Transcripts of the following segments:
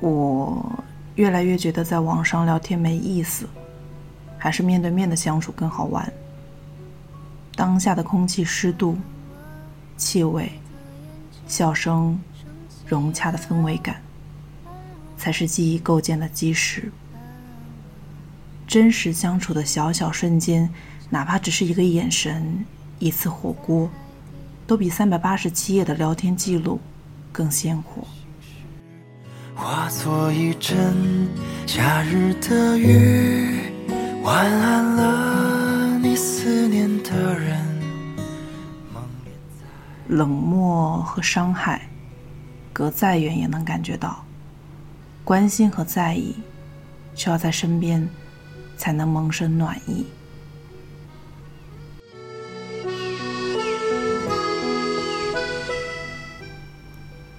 我越来越觉得在网上聊天没意思，还是面对面的相处更好玩。当下的空气湿度、气味、笑声、融洽的氛围感，才是记忆构建的基石。真实相处的小小瞬间，哪怕只是一个眼神、一次火锅，都比三百八十七页的聊天记录更鲜活。化作一阵夏日的雨，晚安了你思念的人。冷漠和伤害，隔再远也能感觉到；关心和在意，需要在身边。才能萌生暖意。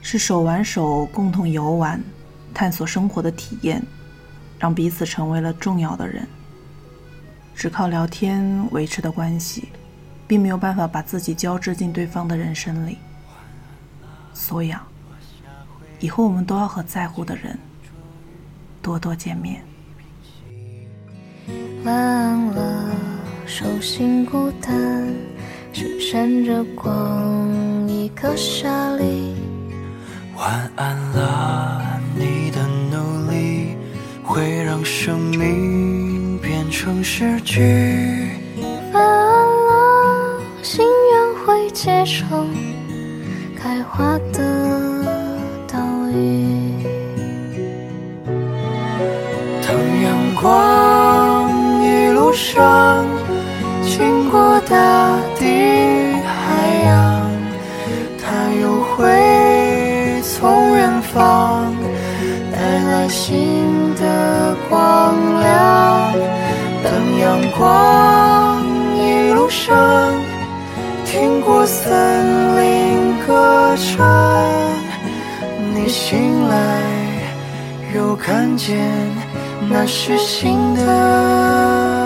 是手挽手共同游玩，探索生活的体验，让彼此成为了重要的人。只靠聊天维持的关系，并没有办法把自己交织进对方的人生里。所以啊，以后我们都要和在乎的人多多见面。晚安了，手心孤单，是闪着光一颗沙粒。晚安了，你的努力会让生命变成诗句。晚安了，心愿会结成开花的倒影。等阳光一路。上远方带来新的光亮。等阳光一路上听过森林歌唱，你醒来又看见那是新的。